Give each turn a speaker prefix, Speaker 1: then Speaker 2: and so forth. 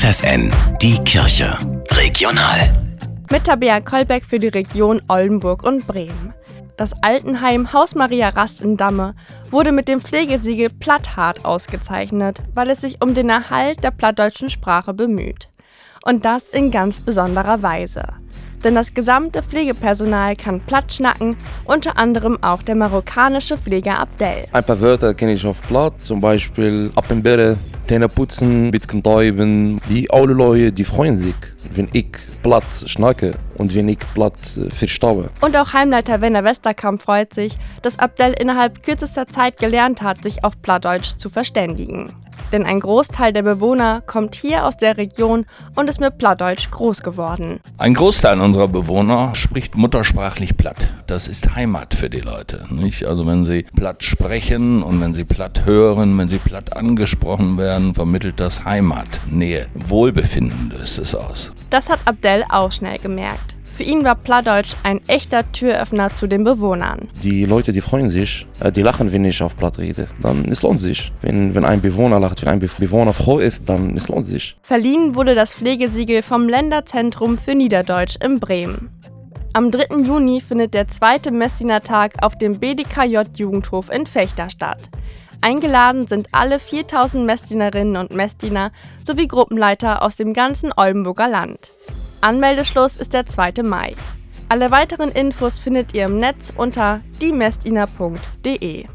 Speaker 1: FFN, die Kirche. Regional.
Speaker 2: Mit Tabea Kolbeck für die Region Oldenburg und Bremen. Das Altenheim Haus Maria Rast in Damme wurde mit dem Pflegesiegel Platthart ausgezeichnet, weil es sich um den Erhalt der plattdeutschen Sprache bemüht. Und das in ganz besonderer Weise. Denn das gesamte Pflegepersonal kann platt schnacken, unter anderem auch der marokkanische Pfleger Abdel.
Speaker 3: Ein paar Wörter kenne ich auf Platt, zum Beispiel ab im Birre, Zähne putzen, bisschen täuben. Die alle Leute, die freuen sich, wenn ich platt schnacke und wenn ich platt äh, verstaue.
Speaker 2: Und auch Heimleiter Werner Westerkamp freut sich, dass Abdel innerhalb kürzester Zeit gelernt hat, sich auf Plattdeutsch zu verständigen. Denn ein Großteil der Bewohner kommt hier aus der Region und ist mit Plattdeutsch groß geworden.
Speaker 4: Ein Großteil unserer Bewohner spricht muttersprachlich Platt. Das ist Heimat für die Leute. Nicht? Also wenn sie Platt sprechen und wenn sie Platt hören, wenn sie Platt angesprochen werden, vermittelt das Heimat, Nähe, Wohlbefinden löst es aus.
Speaker 2: Das hat Abdel auch schnell gemerkt. Für ihn war Plattdeutsch ein echter Türöffner zu den Bewohnern.
Speaker 3: Die Leute, die freuen sich, äh, die lachen, wenn ich auf Platt rede. Dann es lohnt sich. Wenn, wenn ein Bewohner lacht, wenn ein Bewohner froh ist, dann es lohnt sich.
Speaker 2: Verliehen wurde das Pflegesiegel vom Länderzentrum für Niederdeutsch in Bremen. Am 3. Juni findet der zweite Messdiener-Tag auf dem BDKJ-Jugendhof in Fechter statt. Eingeladen sind alle 4000 Messdienerinnen und Messdiener sowie Gruppenleiter aus dem ganzen Oldenburger Land. Anmeldeschluss ist der 2. Mai. Alle weiteren Infos findet ihr im Netz unter diemessdiener.de.